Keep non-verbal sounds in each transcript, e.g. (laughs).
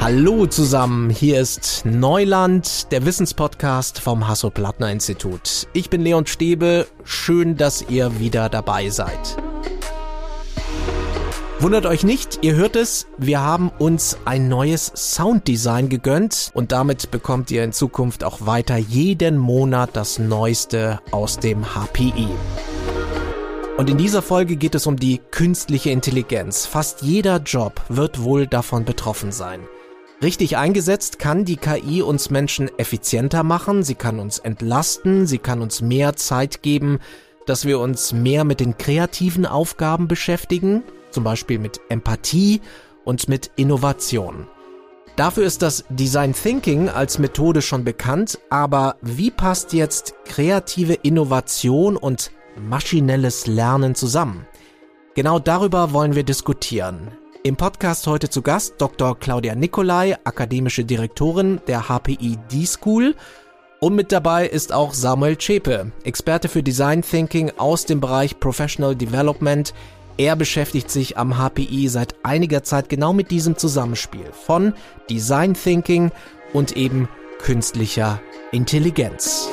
Hallo zusammen, hier ist Neuland, der Wissenspodcast vom Hasso-Plattner-Institut. Ich bin Leon Stäbe, schön, dass ihr wieder dabei seid. Wundert euch nicht, ihr hört es, wir haben uns ein neues Sounddesign gegönnt und damit bekommt ihr in Zukunft auch weiter jeden Monat das Neueste aus dem HPI. Und in dieser Folge geht es um die künstliche Intelligenz. Fast jeder Job wird wohl davon betroffen sein. Richtig eingesetzt kann die KI uns Menschen effizienter machen, sie kann uns entlasten, sie kann uns mehr Zeit geben, dass wir uns mehr mit den kreativen Aufgaben beschäftigen, zum Beispiel mit Empathie und mit Innovation. Dafür ist das Design Thinking als Methode schon bekannt, aber wie passt jetzt kreative Innovation und maschinelles Lernen zusammen? Genau darüber wollen wir diskutieren. Im Podcast heute zu Gast Dr. Claudia Nicolai, akademische Direktorin der HPI D-School. Und mit dabei ist auch Samuel Zschäpe, Experte für Design Thinking aus dem Bereich Professional Development. Er beschäftigt sich am HPI seit einiger Zeit genau mit diesem Zusammenspiel von Design Thinking und eben künstlicher Intelligenz.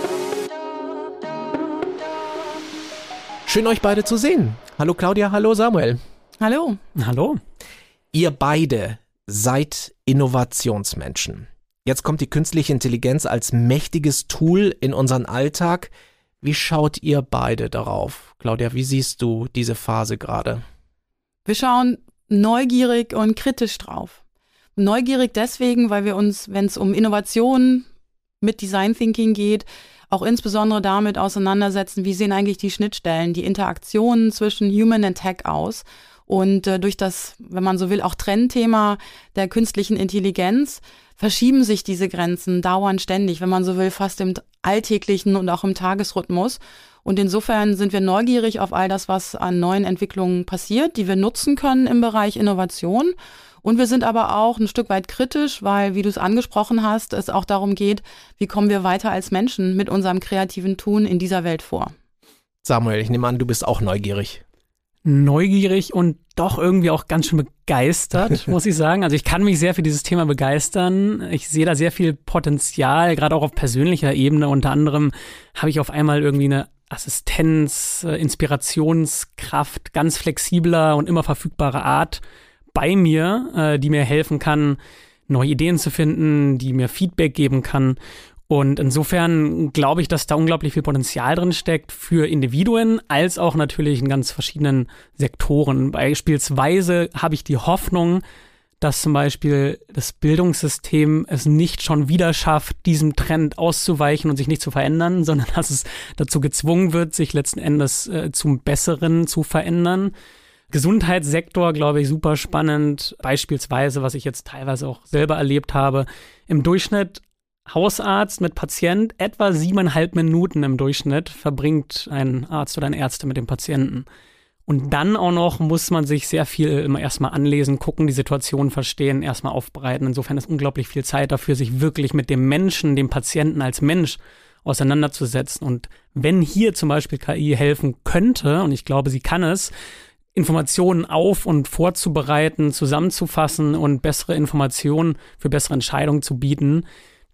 Schön euch beide zu sehen. Hallo Claudia, hallo Samuel. Hallo. Hallo. Ihr beide seid Innovationsmenschen. Jetzt kommt die künstliche Intelligenz als mächtiges Tool in unseren Alltag. Wie schaut ihr beide darauf? Claudia, wie siehst du diese Phase gerade? Wir schauen neugierig und kritisch drauf. Neugierig deswegen, weil wir uns, wenn es um Innovation mit Design Thinking geht, auch insbesondere damit auseinandersetzen, wie sehen eigentlich die Schnittstellen, die Interaktionen zwischen Human und Tech aus und äh, durch das, wenn man so will, auch Trendthema der künstlichen Intelligenz verschieben sich diese Grenzen dauernd ständig, wenn man so will, fast im alltäglichen und auch im Tagesrhythmus. Und insofern sind wir neugierig auf all das, was an neuen Entwicklungen passiert, die wir nutzen können im Bereich Innovation. Und wir sind aber auch ein Stück weit kritisch, weil, wie du es angesprochen hast, es auch darum geht, wie kommen wir weiter als Menschen mit unserem kreativen Tun in dieser Welt vor. Samuel, ich nehme an, du bist auch neugierig neugierig und doch irgendwie auch ganz schön begeistert, (laughs) muss ich sagen. Also ich kann mich sehr für dieses Thema begeistern. Ich sehe da sehr viel Potenzial, gerade auch auf persönlicher Ebene. Unter anderem habe ich auf einmal irgendwie eine Assistenz, äh, Inspirationskraft, ganz flexibler und immer verfügbare Art bei mir, äh, die mir helfen kann, neue Ideen zu finden, die mir Feedback geben kann. Und insofern glaube ich, dass da unglaublich viel Potenzial drin steckt für Individuen, als auch natürlich in ganz verschiedenen Sektoren. Beispielsweise habe ich die Hoffnung, dass zum Beispiel das Bildungssystem es nicht schon wieder schafft, diesem Trend auszuweichen und sich nicht zu verändern, (laughs) sondern dass es dazu gezwungen wird, sich letzten Endes äh, zum Besseren zu verändern. Gesundheitssektor, glaube ich, super spannend. Beispielsweise, was ich jetzt teilweise auch selber erlebt habe. Im Durchschnitt Hausarzt mit Patient etwa siebeneinhalb Minuten im Durchschnitt verbringt ein Arzt oder ein Ärzte mit dem Patienten. Und dann auch noch muss man sich sehr viel immer erstmal anlesen, gucken, die Situation verstehen, erstmal aufbereiten. Insofern ist unglaublich viel Zeit dafür, sich wirklich mit dem Menschen, dem Patienten als Mensch auseinanderzusetzen. Und wenn hier zum Beispiel KI helfen könnte, und ich glaube, sie kann es, Informationen auf und vorzubereiten, zusammenzufassen und bessere Informationen für bessere Entscheidungen zu bieten,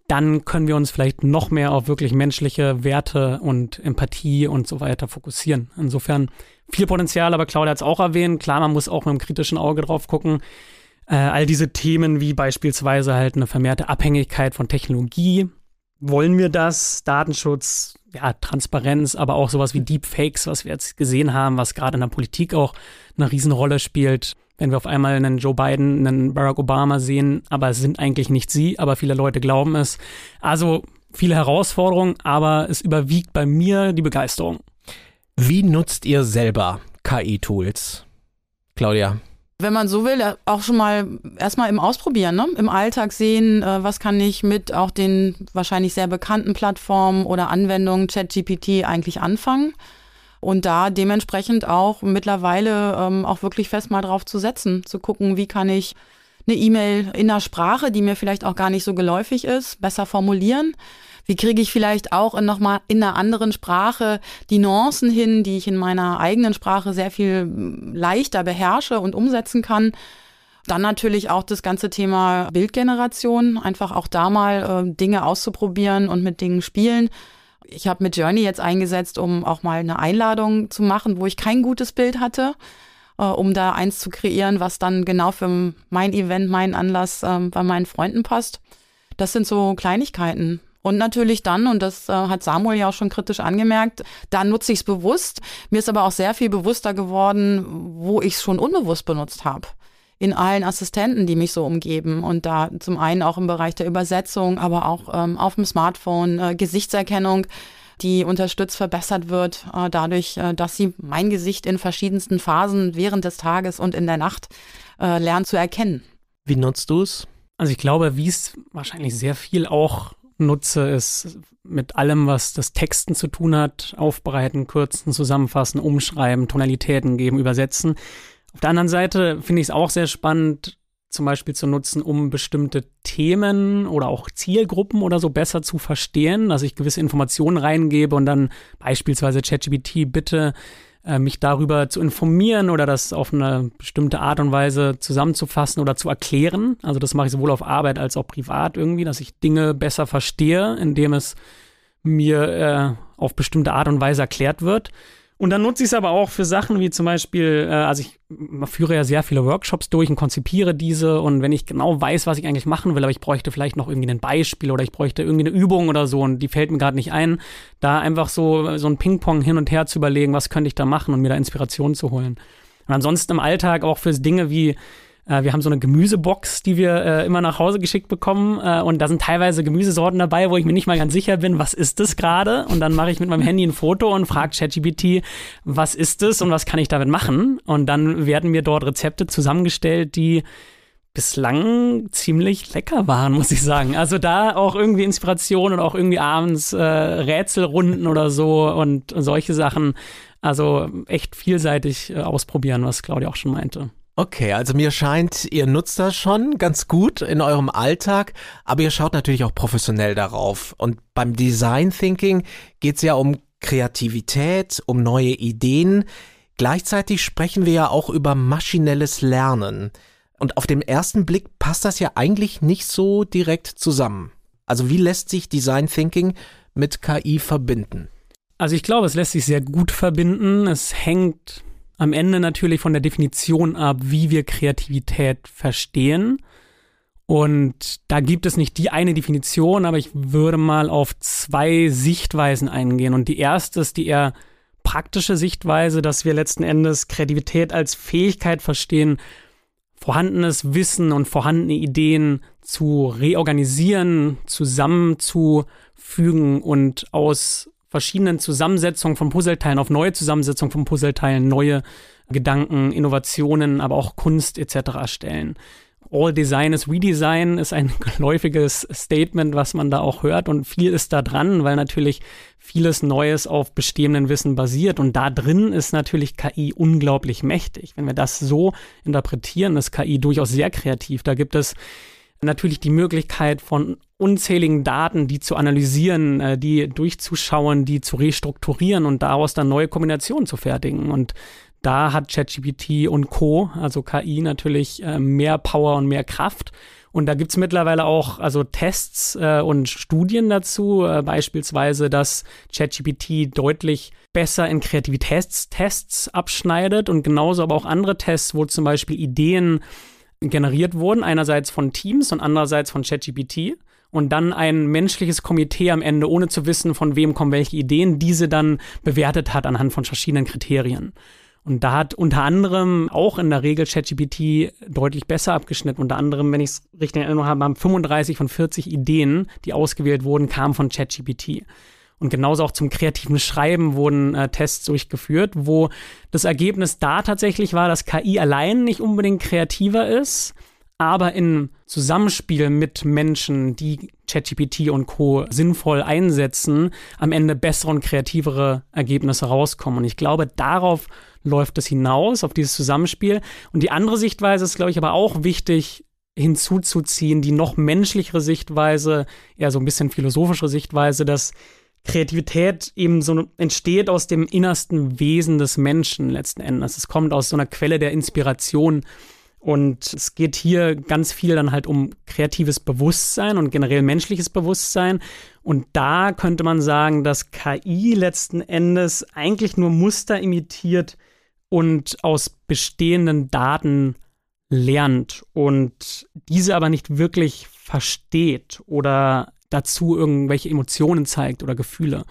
dann können wir uns vielleicht noch mehr auf wirklich menschliche Werte und Empathie und so weiter fokussieren. Insofern viel Potenzial, aber Claudia hat es auch erwähnt. Klar, man muss auch mit einem kritischen Auge drauf gucken. Äh, all diese Themen wie beispielsweise halt eine vermehrte Abhängigkeit von Technologie. Wollen wir das? Datenschutz, ja, Transparenz, aber auch sowas wie Deepfakes, was wir jetzt gesehen haben, was gerade in der Politik auch eine Riesenrolle spielt wenn wir auf einmal einen Joe Biden, einen Barack Obama sehen, aber es sind eigentlich nicht sie, aber viele Leute glauben es. Also viele Herausforderungen, aber es überwiegt bei mir die Begeisterung. Wie nutzt ihr selber KI-Tools? Claudia. Wenn man so will, auch schon mal erstmal im Ausprobieren, ne? im Alltag sehen, äh, was kann ich mit auch den wahrscheinlich sehr bekannten Plattformen oder Anwendungen ChatGPT eigentlich anfangen und da dementsprechend auch mittlerweile ähm, auch wirklich fest mal drauf zu setzen, zu gucken, wie kann ich eine E-Mail in einer Sprache, die mir vielleicht auch gar nicht so geläufig ist, besser formulieren. Wie kriege ich vielleicht auch nochmal in einer anderen Sprache die Nuancen hin, die ich in meiner eigenen Sprache sehr viel leichter beherrsche und umsetzen kann? Dann natürlich auch das ganze Thema Bildgeneration, einfach auch da mal äh, Dinge auszuprobieren und mit Dingen spielen. Ich habe mit Journey jetzt eingesetzt, um auch mal eine Einladung zu machen, wo ich kein gutes Bild hatte, äh, um da eins zu kreieren, was dann genau für mein Event, meinen Anlass äh, bei meinen Freunden passt. Das sind so Kleinigkeiten. Und natürlich dann, und das äh, hat Samuel ja auch schon kritisch angemerkt, da nutze ich es bewusst. Mir ist aber auch sehr viel bewusster geworden, wo ich es schon unbewusst benutzt habe in allen Assistenten, die mich so umgeben. Und da zum einen auch im Bereich der Übersetzung, aber auch ähm, auf dem Smartphone, äh, Gesichtserkennung, die unterstützt, verbessert wird, äh, dadurch, äh, dass sie mein Gesicht in verschiedensten Phasen während des Tages und in der Nacht äh, lernt zu erkennen. Wie nutzt du es? Also ich glaube, wie es wahrscheinlich sehr viel auch nutze, ist mit allem, was das Texten zu tun hat, aufbereiten, kürzen, zusammenfassen, umschreiben, Tonalitäten geben, übersetzen. Auf der anderen Seite finde ich es auch sehr spannend, zum Beispiel zu nutzen, um bestimmte Themen oder auch Zielgruppen oder so besser zu verstehen, dass ich gewisse Informationen reingebe und dann beispielsweise ChatGPT bitte äh, mich darüber zu informieren oder das auf eine bestimmte Art und Weise zusammenzufassen oder zu erklären. Also das mache ich sowohl auf Arbeit als auch privat irgendwie, dass ich Dinge besser verstehe, indem es mir äh, auf bestimmte Art und Weise erklärt wird. Und dann nutze ich es aber auch für Sachen wie zum Beispiel, äh, also ich führe ja sehr viele Workshops durch und konzipiere diese und wenn ich genau weiß, was ich eigentlich machen will, aber ich bräuchte vielleicht noch irgendwie ein Beispiel oder ich bräuchte irgendwie eine Übung oder so und die fällt mir gerade nicht ein, da einfach so, so ein Ping-Pong hin und her zu überlegen, was könnte ich da machen und mir da Inspiration zu holen. Und ansonsten im Alltag auch für Dinge wie äh, wir haben so eine Gemüsebox, die wir äh, immer nach Hause geschickt bekommen. Äh, und da sind teilweise Gemüsesorten dabei, wo ich mir nicht mal ganz sicher bin, was ist das gerade? Und dann mache ich mit meinem Handy ein Foto und frage ChatGPT, was ist das und was kann ich damit machen? Und dann werden mir dort Rezepte zusammengestellt, die bislang ziemlich lecker waren, muss ich sagen. Also da auch irgendwie Inspiration und auch irgendwie abends äh, Rätselrunden oder so und solche Sachen. Also echt vielseitig äh, ausprobieren, was Claudia auch schon meinte. Okay, also mir scheint, ihr nutzt das schon ganz gut in eurem Alltag, aber ihr schaut natürlich auch professionell darauf. Und beim Design Thinking geht es ja um Kreativität, um neue Ideen. Gleichzeitig sprechen wir ja auch über maschinelles Lernen. Und auf den ersten Blick passt das ja eigentlich nicht so direkt zusammen. Also wie lässt sich Design Thinking mit KI verbinden? Also ich glaube, es lässt sich sehr gut verbinden. Es hängt am Ende natürlich von der Definition ab, wie wir Kreativität verstehen. Und da gibt es nicht die eine Definition, aber ich würde mal auf zwei Sichtweisen eingehen. Und die erste ist die eher praktische Sichtweise, dass wir letzten Endes Kreativität als Fähigkeit verstehen, vorhandenes Wissen und vorhandene Ideen zu reorganisieren, zusammenzufügen und aus verschiedenen Zusammensetzungen von Puzzleteilen auf neue Zusammensetzungen von Puzzleteilen, neue Gedanken, Innovationen, aber auch Kunst etc. erstellen. All Design is Redesign ist ein (laughs) geläufiges Statement, was man da auch hört und viel ist da dran, weil natürlich vieles Neues auf bestehendem Wissen basiert und da drin ist natürlich KI unglaublich mächtig. Wenn wir das so interpretieren, ist KI durchaus sehr kreativ. Da gibt es natürlich die Möglichkeit von unzähligen Daten, die zu analysieren, äh, die durchzuschauen, die zu restrukturieren und daraus dann neue Kombinationen zu fertigen. Und da hat ChatGPT und Co., also KI, natürlich äh, mehr Power und mehr Kraft. Und da gibt's mittlerweile auch also Tests äh, und Studien dazu, äh, beispielsweise, dass ChatGPT deutlich besser in Kreativitätstests abschneidet und genauso aber auch andere Tests, wo zum Beispiel Ideen generiert wurden, einerseits von Teams und andererseits von ChatGPT und dann ein menschliches Komitee am Ende, ohne zu wissen, von wem kommen welche Ideen, diese dann bewertet hat anhand von verschiedenen Kriterien. Und da hat unter anderem auch in der Regel ChatGPT deutlich besser abgeschnitten. Unter anderem, wenn ich es richtig in Erinnerung habe, haben 35 von 40 Ideen, die ausgewählt wurden, kamen von ChatGPT. Und genauso auch zum kreativen Schreiben wurden äh, Tests durchgeführt, wo das Ergebnis da tatsächlich war, dass KI allein nicht unbedingt kreativer ist, aber in Zusammenspiel mit Menschen, die ChatGPT und Co. sinnvoll einsetzen, am Ende bessere und kreativere Ergebnisse rauskommen. Und ich glaube, darauf läuft es hinaus, auf dieses Zusammenspiel. Und die andere Sichtweise ist, glaube ich, aber auch wichtig hinzuzuziehen, die noch menschlichere Sichtweise, eher so ein bisschen philosophischere Sichtweise, dass Kreativität eben so entsteht aus dem innersten Wesen des Menschen letzten Endes. Es kommt aus so einer Quelle der Inspiration. Und es geht hier ganz viel dann halt um kreatives Bewusstsein und generell menschliches Bewusstsein. Und da könnte man sagen, dass KI letzten Endes eigentlich nur Muster imitiert und aus bestehenden Daten lernt und diese aber nicht wirklich versteht oder dazu irgendwelche Emotionen zeigt oder Gefühle.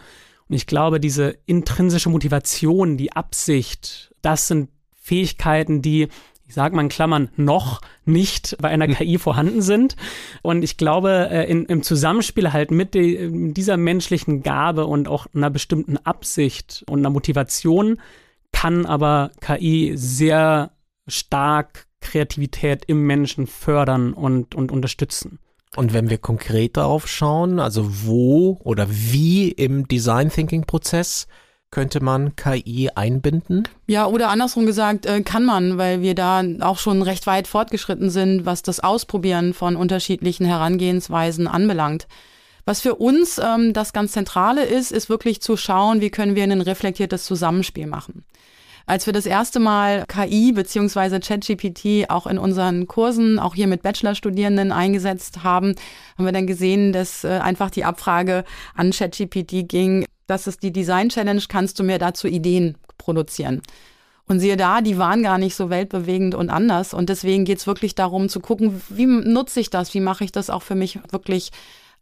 Und ich glaube, diese intrinsische Motivation, die Absicht, das sind Fähigkeiten, die, ich sage mal in Klammern, noch nicht bei einer KI vorhanden sind. Und ich glaube, äh, in, im Zusammenspiel halt mit die, dieser menschlichen Gabe und auch einer bestimmten Absicht und einer Motivation kann aber KI sehr stark Kreativität im Menschen fördern und, und unterstützen. Und wenn wir konkret darauf schauen, also wo oder wie im Design Thinking Prozess könnte man KI einbinden? Ja, oder andersrum gesagt, äh, kann man, weil wir da auch schon recht weit fortgeschritten sind, was das Ausprobieren von unterschiedlichen Herangehensweisen anbelangt. Was für uns ähm, das ganz Zentrale ist, ist wirklich zu schauen, wie können wir ein reflektiertes Zusammenspiel machen. Als wir das erste Mal KI bzw. ChatGPT auch in unseren Kursen, auch hier mit Bachelorstudierenden eingesetzt haben, haben wir dann gesehen, dass äh, einfach die Abfrage an ChatGPT ging, das ist die Design Challenge, kannst du mir dazu Ideen produzieren? Und siehe da, die waren gar nicht so weltbewegend und anders. Und deswegen geht es wirklich darum zu gucken, wie nutze ich das, wie mache ich das auch für mich wirklich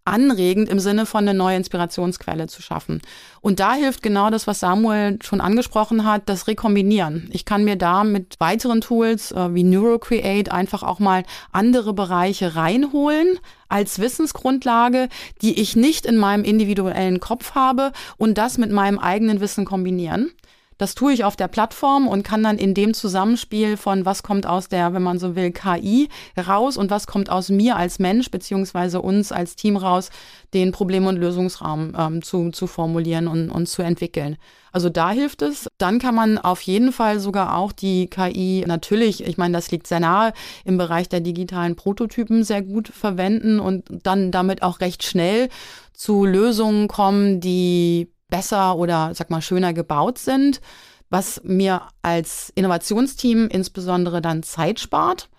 anregend im Sinne von eine neue Inspirationsquelle zu schaffen. Und da hilft genau das, was Samuel schon angesprochen hat, das Rekombinieren. Ich kann mir da mit weiteren Tools äh, wie NeuroCreate einfach auch mal andere Bereiche reinholen als Wissensgrundlage, die ich nicht in meinem individuellen Kopf habe und das mit meinem eigenen Wissen kombinieren. Das tue ich auf der Plattform und kann dann in dem Zusammenspiel von was kommt aus der, wenn man so will, KI raus und was kommt aus mir als Mensch beziehungsweise uns als Team raus, den Problem- und Lösungsraum ähm, zu, zu formulieren und, und zu entwickeln. Also da hilft es. Dann kann man auf jeden Fall sogar auch die KI natürlich, ich meine, das liegt sehr nahe, im Bereich der digitalen Prototypen sehr gut verwenden und dann damit auch recht schnell zu Lösungen kommen, die besser oder sag mal schöner gebaut sind, was mir als Innovationsteam insbesondere dann Zeit spart.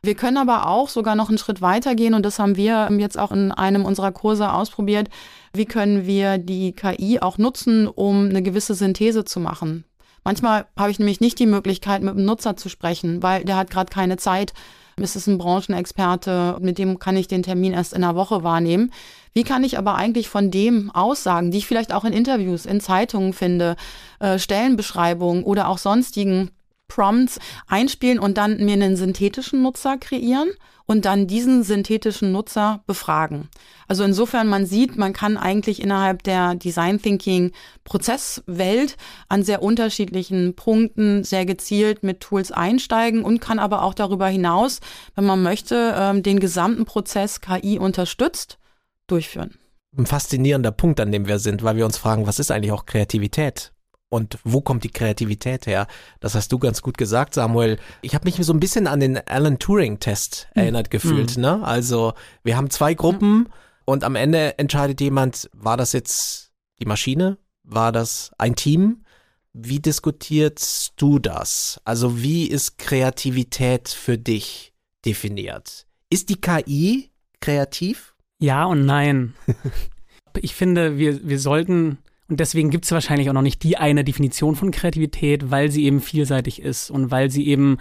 Wir können aber auch sogar noch einen Schritt weiter gehen und das haben wir jetzt auch in einem unserer Kurse ausprobiert. Wie können wir die KI auch nutzen, um eine gewisse Synthese zu machen? Manchmal habe ich nämlich nicht die Möglichkeit, mit dem Nutzer zu sprechen, weil der hat gerade keine Zeit. Es ist ein Branchenexperte, mit dem kann ich den Termin erst in einer Woche wahrnehmen. Wie kann ich aber eigentlich von dem Aussagen, die ich vielleicht auch in Interviews, in Zeitungen finde, äh, Stellenbeschreibungen oder auch sonstigen Prompts einspielen und dann mir einen synthetischen Nutzer kreieren und dann diesen synthetischen Nutzer befragen. Also insofern man sieht, man kann eigentlich innerhalb der Design Thinking Prozesswelt an sehr unterschiedlichen Punkten sehr gezielt mit Tools einsteigen und kann aber auch darüber hinaus, wenn man möchte, ähm, den gesamten Prozess KI unterstützt durchführen. Ein faszinierender Punkt, an dem wir sind, weil wir uns fragen, was ist eigentlich auch Kreativität? Und wo kommt die Kreativität her? Das hast du ganz gut gesagt, Samuel. Ich habe mich so ein bisschen an den Alan Turing-Test hm. erinnert gefühlt. Hm. Ne? Also wir haben zwei Gruppen hm. und am Ende entscheidet jemand, war das jetzt die Maschine? War das ein Team? Wie diskutierst du das? Also wie ist Kreativität für dich definiert? Ist die KI kreativ? Ja und nein. (laughs) ich finde, wir, wir sollten, und deswegen gibt es wahrscheinlich auch noch nicht die eine Definition von Kreativität, weil sie eben vielseitig ist und weil sie eben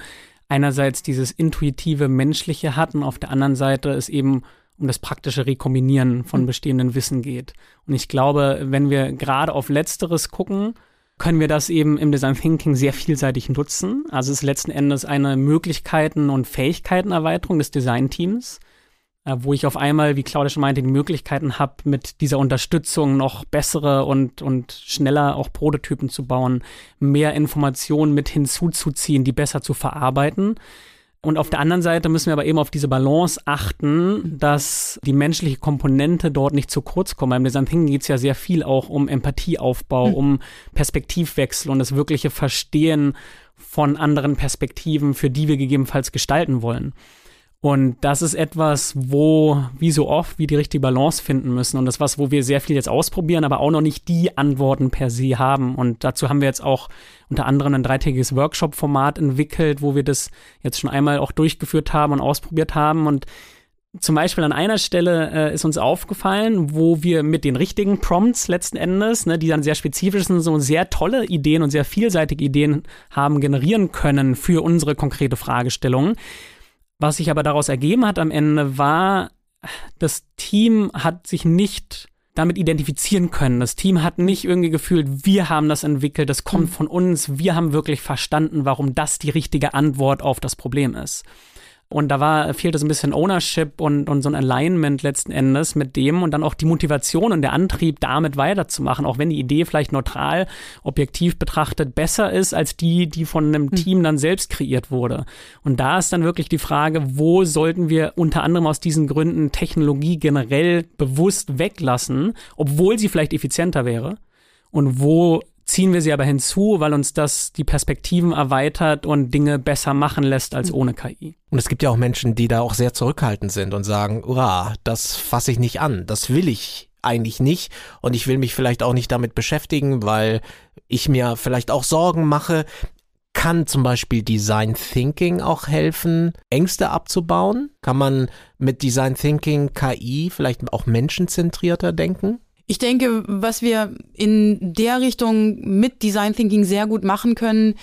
einerseits dieses intuitive Menschliche hat und auf der anderen Seite es eben um das praktische Rekombinieren von hm. bestehenden Wissen geht. Und ich glaube, wenn wir gerade auf Letzteres gucken, können wir das eben im Design Thinking sehr vielseitig nutzen. Also es ist letzten Endes eine Möglichkeiten- und Fähigkeitenerweiterung des Designteams. Äh, wo ich auf einmal, wie Claudia schon meinte, die Möglichkeiten habe, mit dieser Unterstützung noch bessere und, und schneller auch Prototypen zu bauen, mehr Informationen mit hinzuzuziehen, die besser zu verarbeiten. Und auf der anderen Seite müssen wir aber eben auf diese Balance achten, dass die menschliche Komponente dort nicht zu kurz kommt. Beim Design Thinking geht es ja sehr viel auch um Empathieaufbau, mhm. um Perspektivwechsel und das wirkliche Verstehen von anderen Perspektiven, für die wir gegebenenfalls gestalten wollen. Und das ist etwas, wo, wie so oft, wir die richtige Balance finden müssen. Und das ist was, wo wir sehr viel jetzt ausprobieren, aber auch noch nicht die Antworten per se haben. Und dazu haben wir jetzt auch unter anderem ein dreitägiges Workshop-Format entwickelt, wo wir das jetzt schon einmal auch durchgeführt haben und ausprobiert haben. Und zum Beispiel an einer Stelle äh, ist uns aufgefallen, wo wir mit den richtigen Prompts letzten Endes, ne, die dann sehr spezifisch sind, so sehr tolle Ideen und sehr vielseitige Ideen haben generieren können für unsere konkrete Fragestellung. Was sich aber daraus ergeben hat am Ende war, das Team hat sich nicht damit identifizieren können. Das Team hat nicht irgendwie gefühlt, wir haben das entwickelt, das kommt mhm. von uns, wir haben wirklich verstanden, warum das die richtige Antwort auf das Problem ist. Und da war, fehlte so ein bisschen Ownership und, und so ein Alignment letzten Endes mit dem und dann auch die Motivation und der Antrieb, damit weiterzumachen, auch wenn die Idee vielleicht neutral, objektiv betrachtet besser ist als die, die von einem hm. Team dann selbst kreiert wurde. Und da ist dann wirklich die Frage, wo sollten wir unter anderem aus diesen Gründen Technologie generell bewusst weglassen, obwohl sie vielleicht effizienter wäre? Und wo ziehen wir sie aber hinzu, weil uns das die Perspektiven erweitert und Dinge besser machen lässt als ohne KI. Und es gibt ja auch Menschen, die da auch sehr zurückhaltend sind und sagen, ura, das fasse ich nicht an, das will ich eigentlich nicht und ich will mich vielleicht auch nicht damit beschäftigen, weil ich mir vielleicht auch Sorgen mache. Kann zum Beispiel Design Thinking auch helfen, Ängste abzubauen? Kann man mit Design Thinking KI vielleicht auch menschenzentrierter denken? Ich denke, was wir in der Richtung mit Design Thinking sehr gut machen können,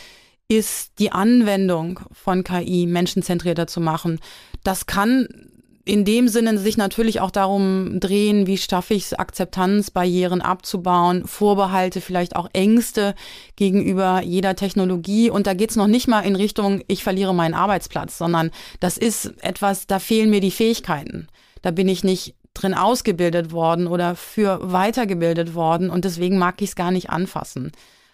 ist die Anwendung von KI menschenzentrierter zu machen. Das kann in dem Sinne sich natürlich auch darum drehen, wie schaffe ich es, Akzeptanzbarrieren abzubauen, Vorbehalte, vielleicht auch Ängste gegenüber jeder Technologie. Und da geht es noch nicht mal in Richtung, ich verliere meinen Arbeitsplatz, sondern das ist etwas, da fehlen mir die Fähigkeiten. Da bin ich nicht drin ausgebildet worden oder für weitergebildet worden und deswegen mag ich es gar nicht anfassen.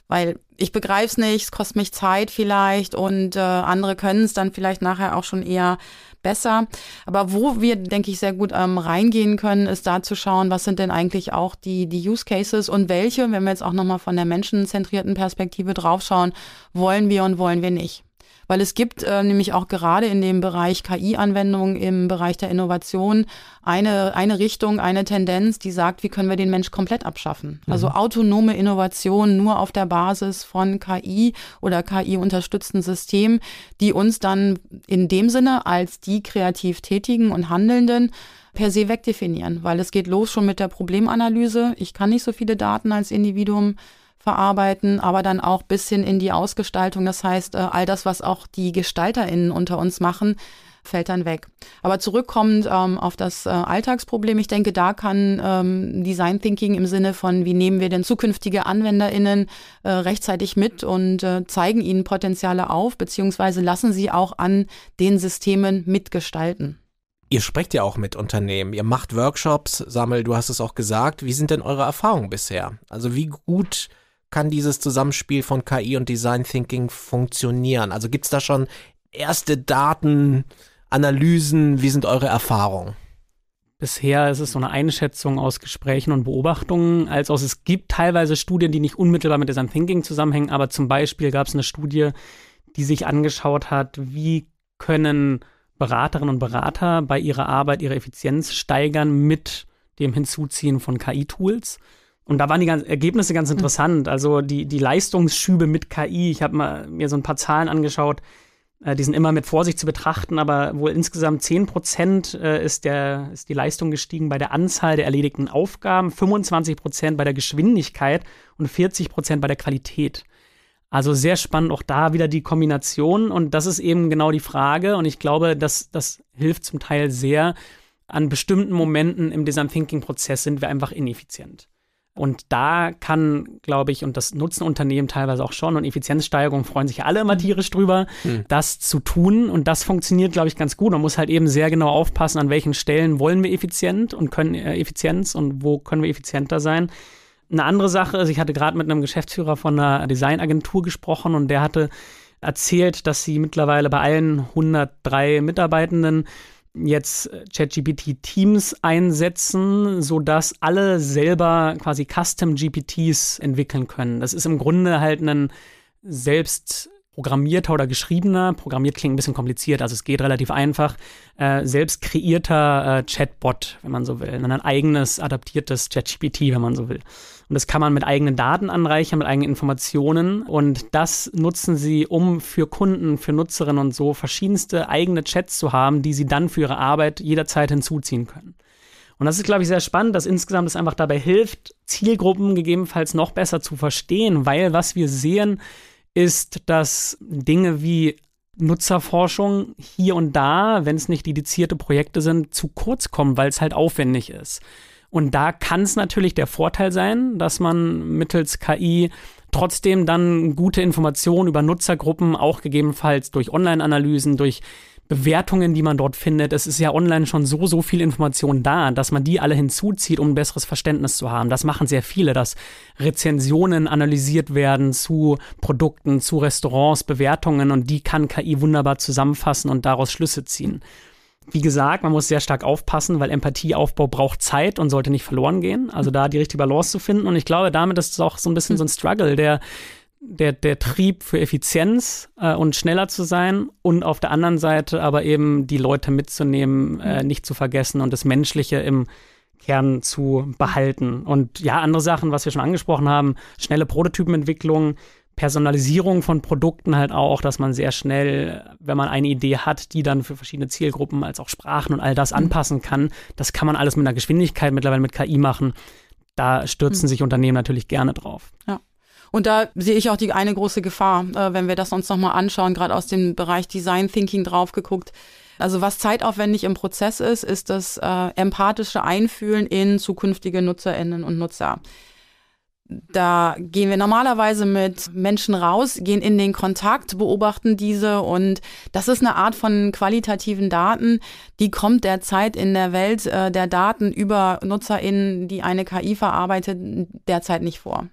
Weil ich begreife es nicht, es kostet mich Zeit vielleicht und äh, andere können es dann vielleicht nachher auch schon eher besser. Aber wo wir, denke ich, sehr gut ähm, reingehen können, ist da zu schauen, was sind denn eigentlich auch die, die Use Cases und welche, wenn wir jetzt auch nochmal von der menschenzentrierten Perspektive draufschauen, wollen wir und wollen wir nicht weil es gibt äh, nämlich auch gerade in dem Bereich KI-Anwendungen, im Bereich der Innovation eine, eine Richtung, eine Tendenz, die sagt, wie können wir den Mensch komplett abschaffen. Mhm. Also autonome Innovation nur auf der Basis von KI oder KI-unterstützten Systemen, die uns dann in dem Sinne als die kreativ Tätigen und Handelnden per se wegdefinieren, weil es geht los schon mit der Problemanalyse. Ich kann nicht so viele Daten als Individuum verarbeiten, aber dann auch bis hin in die Ausgestaltung. Das heißt, äh, all das, was auch die GestalterInnen unter uns machen, fällt dann weg. Aber zurückkommend ähm, auf das äh, Alltagsproblem, ich denke, da kann ähm, Design Thinking im Sinne von, wie nehmen wir denn zukünftige AnwenderInnen äh, rechtzeitig mit und äh, zeigen ihnen Potenziale auf, beziehungsweise lassen sie auch an den Systemen mitgestalten. Ihr sprecht ja auch mit Unternehmen, ihr macht Workshops, Samuel, du hast es auch gesagt. Wie sind denn eure Erfahrungen bisher? Also wie gut kann dieses Zusammenspiel von KI und Design Thinking funktionieren? Also gibt es da schon erste Daten, Analysen? Wie sind eure Erfahrungen? Bisher ist es so eine Einschätzung aus Gesprächen und Beobachtungen, als auch es gibt teilweise Studien, die nicht unmittelbar mit Design Thinking zusammenhängen, aber zum Beispiel gab es eine Studie, die sich angeschaut hat, wie können Beraterinnen und Berater bei ihrer Arbeit ihre Effizienz steigern mit dem Hinzuziehen von KI-Tools. Und da waren die Ergebnisse ganz hm. interessant. Also die, die Leistungsschübe mit KI, ich habe mir so ein paar Zahlen angeschaut, äh, die sind immer mit Vorsicht zu betrachten, aber wohl insgesamt 10 Prozent äh, ist, der, ist die Leistung gestiegen bei der Anzahl der erledigten Aufgaben, 25 Prozent bei der Geschwindigkeit und 40 Prozent bei der Qualität. Also sehr spannend auch da wieder die Kombination und das ist eben genau die Frage und ich glaube, dass das hilft zum Teil sehr. An bestimmten Momenten im Design Thinking Prozess sind wir einfach ineffizient. Und da kann, glaube ich, und das nutzen Unternehmen teilweise auch schon und Effizienzsteigerung freuen sich alle immer tierisch drüber, mhm. das zu tun. Und das funktioniert, glaube ich, ganz gut. Man muss halt eben sehr genau aufpassen, an welchen Stellen wollen wir effizient und können äh, Effizienz und wo können wir effizienter sein. Eine andere Sache ist, ich hatte gerade mit einem Geschäftsführer von einer Designagentur gesprochen und der hatte erzählt, dass sie mittlerweile bei allen 103 Mitarbeitenden jetzt äh, ChatGPT Teams einsetzen, sodass alle selber quasi Custom GPTs entwickeln können. Das ist im Grunde halt ein selbst programmierter oder geschriebener, programmiert klingt ein bisschen kompliziert, also es geht relativ einfach, äh, selbst kreierter äh, Chatbot, wenn man so will, ein eigenes adaptiertes ChatGPT, wenn man so will. Und das kann man mit eigenen Daten anreichern, mit eigenen Informationen. Und das nutzen sie, um für Kunden, für Nutzerinnen und so verschiedenste eigene Chats zu haben, die sie dann für ihre Arbeit jederzeit hinzuziehen können. Und das ist, glaube ich, sehr spannend, dass insgesamt es einfach dabei hilft, Zielgruppen gegebenenfalls noch besser zu verstehen, weil was wir sehen, ist, dass Dinge wie Nutzerforschung hier und da, wenn es nicht dedizierte Projekte sind, zu kurz kommen, weil es halt aufwendig ist. Und da kann es natürlich der Vorteil sein, dass man mittels KI trotzdem dann gute Informationen über Nutzergruppen, auch gegebenenfalls durch Online-Analysen, durch Bewertungen, die man dort findet. Es ist ja online schon so, so viel Information da, dass man die alle hinzuzieht, um ein besseres Verständnis zu haben. Das machen sehr viele, dass Rezensionen analysiert werden zu Produkten, zu Restaurants, Bewertungen und die kann KI wunderbar zusammenfassen und daraus Schlüsse ziehen. Wie gesagt, man muss sehr stark aufpassen, weil Empathieaufbau braucht Zeit und sollte nicht verloren gehen. Also da die richtige Balance zu finden. Und ich glaube, damit ist es auch so ein bisschen so ein Struggle, der der, der Trieb für Effizienz äh, und schneller zu sein und auf der anderen Seite aber eben die Leute mitzunehmen, äh, nicht zu vergessen und das Menschliche im Kern zu behalten. Und ja, andere Sachen, was wir schon angesprochen haben, schnelle Prototypenentwicklung, Personalisierung von Produkten halt auch, dass man sehr schnell, wenn man eine Idee hat, die dann für verschiedene Zielgruppen als auch Sprachen und all das mhm. anpassen kann. Das kann man alles mit einer Geschwindigkeit mittlerweile mit KI machen. Da stürzen mhm. sich Unternehmen natürlich gerne drauf. Ja. Und da sehe ich auch die eine große Gefahr, äh, wenn wir das uns nochmal anschauen, gerade aus dem Bereich Design Thinking drauf geguckt. Also was zeitaufwendig im Prozess ist, ist das äh, empathische Einfühlen in zukünftige Nutzerinnen und Nutzer. Da gehen wir normalerweise mit Menschen raus, gehen in den Kontakt, beobachten diese und das ist eine Art von qualitativen Daten, die kommt derzeit in der Welt äh, der Daten über NutzerInnen, die eine KI verarbeitet, derzeit nicht vor.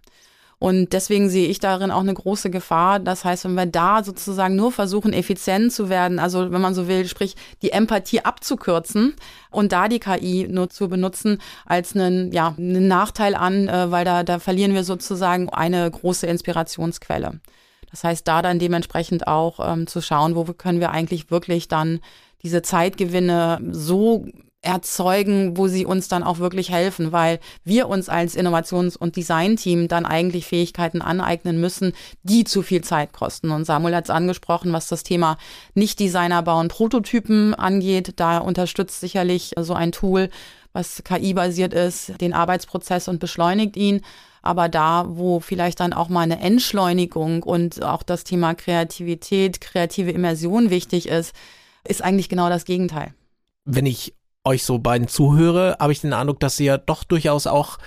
Und deswegen sehe ich darin auch eine große Gefahr. Das heißt, wenn wir da sozusagen nur versuchen, effizient zu werden, also wenn man so will, sprich die Empathie abzukürzen und da die KI nur zu benutzen als einen, ja, einen Nachteil an, äh, weil da, da verlieren wir sozusagen eine große Inspirationsquelle. Das heißt, da dann dementsprechend auch ähm, zu schauen, wo können wir eigentlich wirklich dann diese Zeitgewinne so erzeugen, wo sie uns dann auch wirklich helfen, weil wir uns als Innovations- und Designteam dann eigentlich Fähigkeiten aneignen müssen, die zu viel Zeit kosten. Und Samuel hat es angesprochen, was das Thema Nicht-Designer bauen Prototypen angeht. Da unterstützt sicherlich so ein Tool, was KI-basiert ist, den Arbeitsprozess und beschleunigt ihn. Aber da, wo vielleicht dann auch mal eine Entschleunigung und auch das Thema Kreativität, kreative Immersion wichtig ist, ist eigentlich genau das Gegenteil. Wenn ich euch so beiden zuhöre, habe ich den Eindruck, dass ihr doch durchaus auch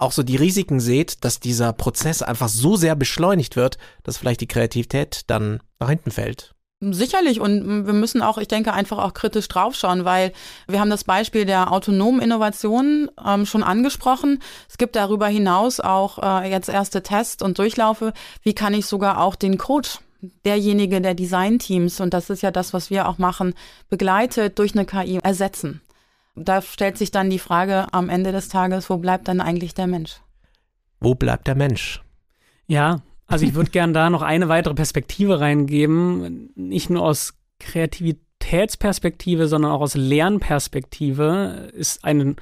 auch so die Risiken seht, dass dieser Prozess einfach so sehr beschleunigt wird, dass vielleicht die Kreativität dann nach hinten fällt. Sicherlich und wir müssen auch, ich denke, einfach auch kritisch draufschauen, weil wir haben das Beispiel der autonomen Innovation ähm, schon angesprochen. Es gibt darüber hinaus auch äh, jetzt erste Tests und Durchlaufe. Wie kann ich sogar auch den Code derjenige der Designteams, und das ist ja das, was wir auch machen, begleitet durch eine KI ersetzen? Da stellt sich dann die Frage am Ende des Tages, wo bleibt dann eigentlich der Mensch? Wo bleibt der Mensch? Ja, also ich würde gern da noch eine weitere Perspektive reingeben, nicht nur aus Kreativitätsperspektive, sondern auch aus Lernperspektive ist ein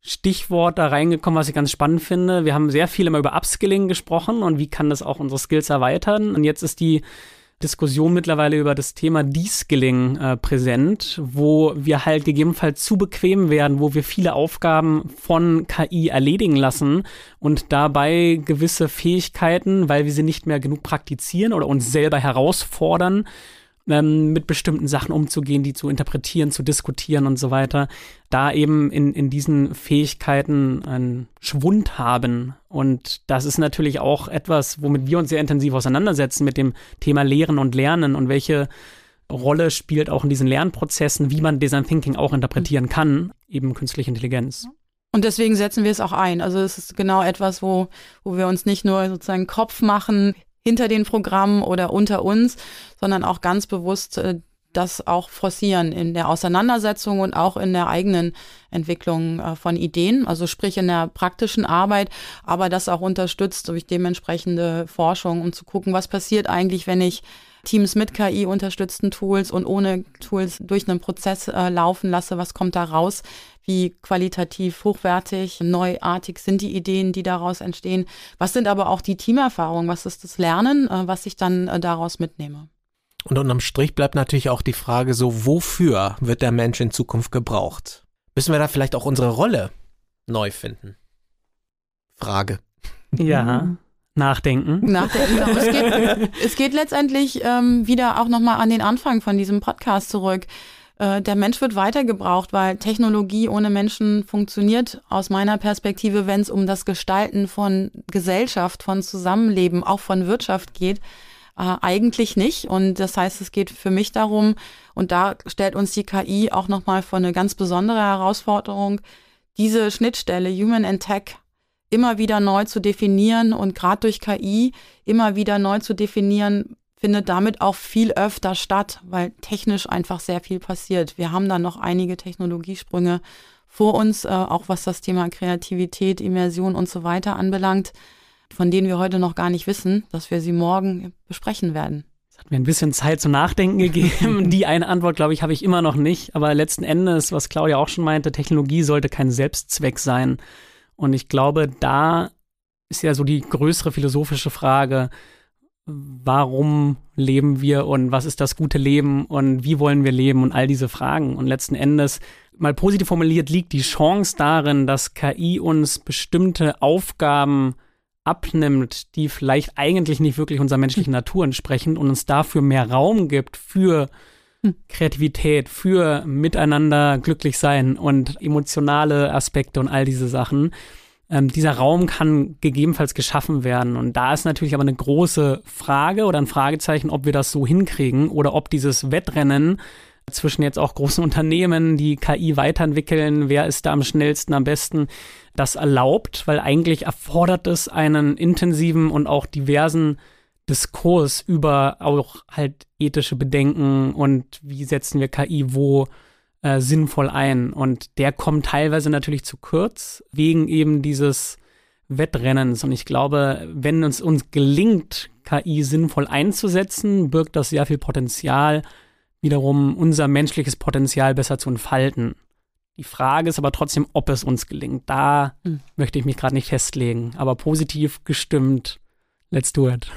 Stichwort da reingekommen, was ich ganz spannend finde. Wir haben sehr viel immer über Upskilling gesprochen und wie kann das auch unsere Skills erweitern. Und jetzt ist die Diskussion mittlerweile über das Thema Deskilling äh, präsent, wo wir halt gegebenenfalls zu bequem werden, wo wir viele Aufgaben von KI erledigen lassen und dabei gewisse Fähigkeiten, weil wir sie nicht mehr genug praktizieren oder uns selber herausfordern, ähm, mit bestimmten Sachen umzugehen, die zu interpretieren, zu diskutieren und so weiter, da eben in, in diesen Fähigkeiten einen Schwund haben. Und das ist natürlich auch etwas, womit wir uns sehr intensiv auseinandersetzen mit dem Thema Lehren und Lernen und welche Rolle spielt auch in diesen Lernprozessen, wie man Design Thinking auch interpretieren kann, eben künstliche Intelligenz. Und deswegen setzen wir es auch ein. Also es ist genau etwas, wo, wo wir uns nicht nur sozusagen Kopf machen, hinter den Programmen oder unter uns, sondern auch ganz bewusst äh, das auch forcieren in der Auseinandersetzung und auch in der eigenen Entwicklung äh, von Ideen, also sprich in der praktischen Arbeit, aber das auch unterstützt durch dementsprechende Forschung, um zu gucken, was passiert eigentlich, wenn ich Teams mit KI unterstützten Tools und ohne Tools durch einen Prozess äh, laufen lasse, was kommt da raus? Wie qualitativ hochwertig, neuartig sind die Ideen, die daraus entstehen? Was sind aber auch die Teamerfahrungen? Was ist das Lernen, äh, was ich dann äh, daraus mitnehme? Und unterm Strich bleibt natürlich auch die Frage so, wofür wird der Mensch in Zukunft gebraucht? Müssen wir da vielleicht auch unsere Rolle neu finden? Frage. Ja. Nachdenken. Nachdenken. Genau. Es, geht, (laughs) es geht letztendlich ähm, wieder auch nochmal an den Anfang von diesem Podcast zurück. Äh, der Mensch wird weitergebraucht, weil Technologie ohne Menschen funktioniert aus meiner Perspektive, wenn es um das Gestalten von Gesellschaft, von Zusammenleben, auch von Wirtschaft geht, äh, eigentlich nicht. Und das heißt, es geht für mich darum, und da stellt uns die KI auch nochmal vor eine ganz besondere Herausforderung, diese Schnittstelle Human and Tech immer wieder neu zu definieren und gerade durch KI immer wieder neu zu definieren, findet damit auch viel öfter statt, weil technisch einfach sehr viel passiert. Wir haben da noch einige Technologiesprünge vor uns, äh, auch was das Thema Kreativität, Immersion und so weiter anbelangt, von denen wir heute noch gar nicht wissen, dass wir sie morgen besprechen werden. Es hat mir ein bisschen Zeit zum Nachdenken gegeben. (laughs) Die eine Antwort, glaube ich, habe ich immer noch nicht. Aber letzten Endes, was Claudia auch schon meinte, Technologie sollte kein Selbstzweck sein. Und ich glaube, da ist ja so die größere philosophische Frage, warum leben wir und was ist das gute Leben und wie wollen wir leben und all diese Fragen. Und letzten Endes, mal positiv formuliert, liegt die Chance darin, dass KI uns bestimmte Aufgaben abnimmt, die vielleicht eigentlich nicht wirklich unserer menschlichen Natur entsprechen und uns dafür mehr Raum gibt für. Kreativität, für miteinander glücklich sein und emotionale Aspekte und all diese Sachen. Ähm, dieser Raum kann gegebenenfalls geschaffen werden. Und da ist natürlich aber eine große Frage oder ein Fragezeichen, ob wir das so hinkriegen oder ob dieses Wettrennen zwischen jetzt auch großen Unternehmen, die KI weiterentwickeln, wer ist da am schnellsten, am besten, das erlaubt, weil eigentlich erfordert es einen intensiven und auch diversen Diskurs über auch halt ethische Bedenken und wie setzen wir KI wo äh, sinnvoll ein. Und der kommt teilweise natürlich zu kurz, wegen eben dieses Wettrennens. Und ich glaube, wenn uns uns gelingt, KI sinnvoll einzusetzen, birgt das sehr viel Potenzial, wiederum unser menschliches Potenzial besser zu entfalten. Die Frage ist aber trotzdem, ob es uns gelingt. Da mhm. möchte ich mich gerade nicht festlegen, aber positiv gestimmt. Let's do it.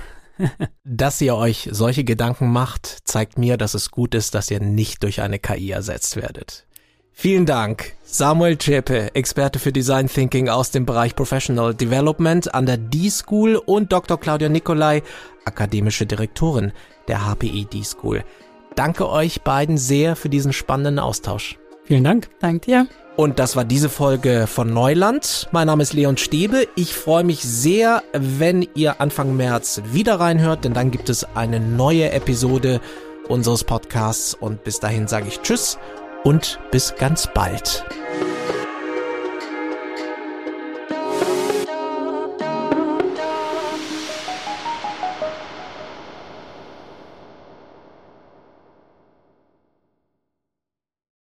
Dass ihr euch solche Gedanken macht, zeigt mir, dass es gut ist, dass ihr nicht durch eine KI ersetzt werdet. Vielen Dank. Samuel Zschäpe, Experte für Design Thinking aus dem Bereich Professional Development an der D-School und Dr. Claudia Nicolai, akademische Direktorin der HPI D-School. Danke euch beiden sehr für diesen spannenden Austausch. Vielen Dank. Dank dir. Und das war diese Folge von Neuland. Mein Name ist Leon Stäbe. Ich freue mich sehr, wenn ihr Anfang März wieder reinhört, denn dann gibt es eine neue Episode unseres Podcasts. Und bis dahin sage ich Tschüss und bis ganz bald.